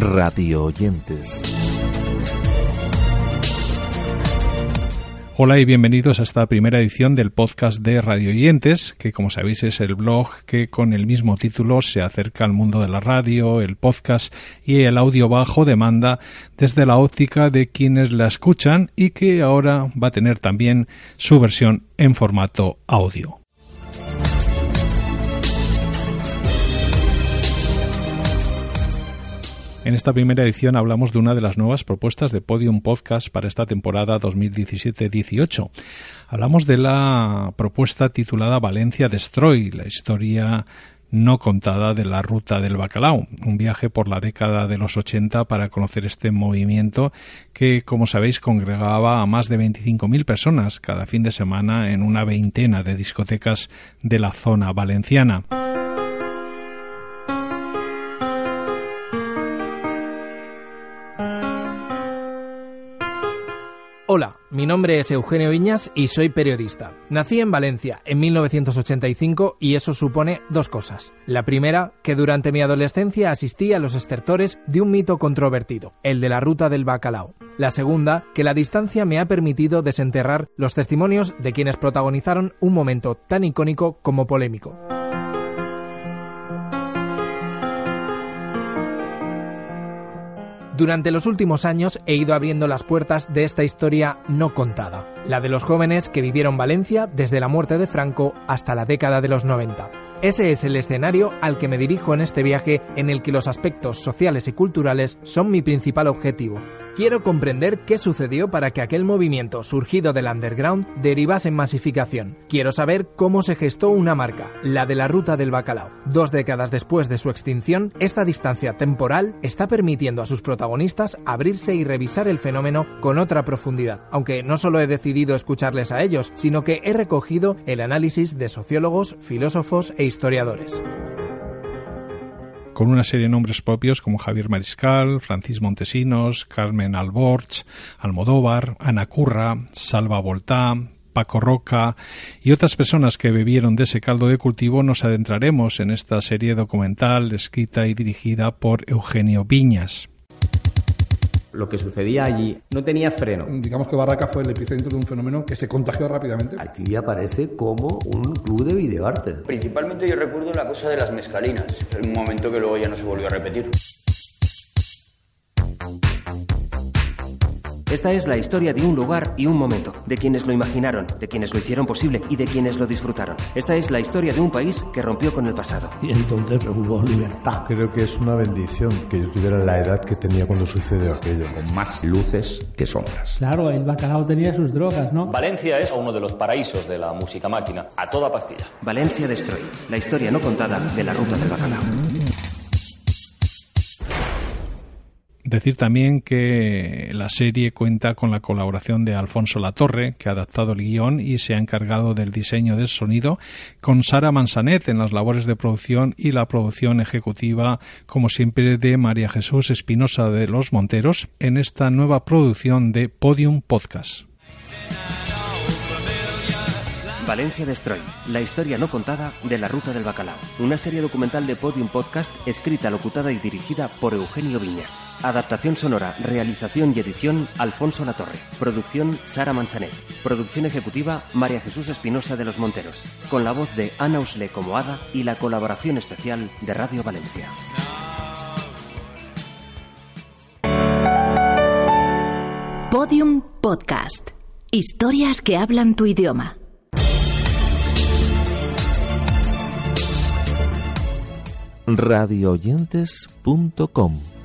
radio oyentes. Hola y bienvenidos a esta primera edición del podcast de Radio Oyentes, que como sabéis es el blog que con el mismo título se acerca al mundo de la radio, el podcast y el audio bajo demanda desde la óptica de quienes la escuchan y que ahora va a tener también su versión en formato audio. En esta primera edición hablamos de una de las nuevas propuestas de Podium Podcast para esta temporada 2017-18. Hablamos de la propuesta titulada Valencia Destroy, la historia no contada de la ruta del bacalao, un viaje por la década de los 80 para conocer este movimiento que, como sabéis, congregaba a más de 25.000 personas cada fin de semana en una veintena de discotecas de la zona valenciana. Hola, mi nombre es Eugenio Viñas y soy periodista. Nací en Valencia en 1985 y eso supone dos cosas. La primera, que durante mi adolescencia asistí a los estertores de un mito controvertido, el de la ruta del bacalao. La segunda, que la distancia me ha permitido desenterrar los testimonios de quienes protagonizaron un momento tan icónico como polémico. Durante los últimos años he ido abriendo las puertas de esta historia no contada, la de los jóvenes que vivieron Valencia desde la muerte de Franco hasta la década de los 90. Ese es el escenario al que me dirijo en este viaje en el que los aspectos sociales y culturales son mi principal objetivo. Quiero comprender qué sucedió para que aquel movimiento surgido del underground derivase en masificación. Quiero saber cómo se gestó una marca, la de la ruta del bacalao. Dos décadas después de su extinción, esta distancia temporal está permitiendo a sus protagonistas abrirse y revisar el fenómeno con otra profundidad. Aunque no solo he decidido escucharles a ellos, sino que he recogido el análisis de sociólogos, filósofos e historiadores con una serie de nombres propios como Javier Mariscal, Francis Montesinos, Carmen Alborch, Almodóvar, Ana Curra, Salva Voltá, Paco Roca y otras personas que bebieron de ese caldo de cultivo, nos adentraremos en esta serie documental escrita y dirigida por Eugenio Viñas lo que sucedía allí no tenía freno. Digamos que Barraca fue el epicentro de un fenómeno que se contagió rápidamente. Aquí aparece como un club de videoarte. Principalmente yo recuerdo la cosa de las mezcalinas, un momento que luego ya no se volvió a repetir. Esta es la historia de un lugar y un momento, de quienes lo imaginaron, de quienes lo hicieron posible y de quienes lo disfrutaron. Esta es la historia de un país que rompió con el pasado. Y entonces hubo libertad. Creo que es una bendición que yo tuviera la edad que tenía cuando sucedió aquello. Con más luces que sombras. Claro, el bacalao tenía sus drogas, ¿no? Valencia es uno de los paraísos de la música máquina, a toda pastilla. Valencia Destroy, la historia no contada de la ruta del bacalao. Decir también que la serie cuenta con la colaboración de Alfonso Latorre, que ha adaptado el guion y se ha encargado del diseño del sonido, con Sara Mansanet en las labores de producción y la producción ejecutiva, como siempre, de María Jesús Espinosa de los Monteros, en esta nueva producción de Podium Podcast. Valencia Destroy, la historia no contada de la ruta del bacalao. Una serie documental de Podium Podcast escrita, locutada y dirigida por Eugenio Viñas. Adaptación sonora, realización y edición Alfonso Latorre. Producción Sara Manzanet. Producción ejecutiva María Jesús Espinosa de los Monteros. Con la voz de Ana Usle como Ada y la colaboración especial de Radio Valencia. Podium Podcast. Historias que hablan tu idioma. radioyentes.com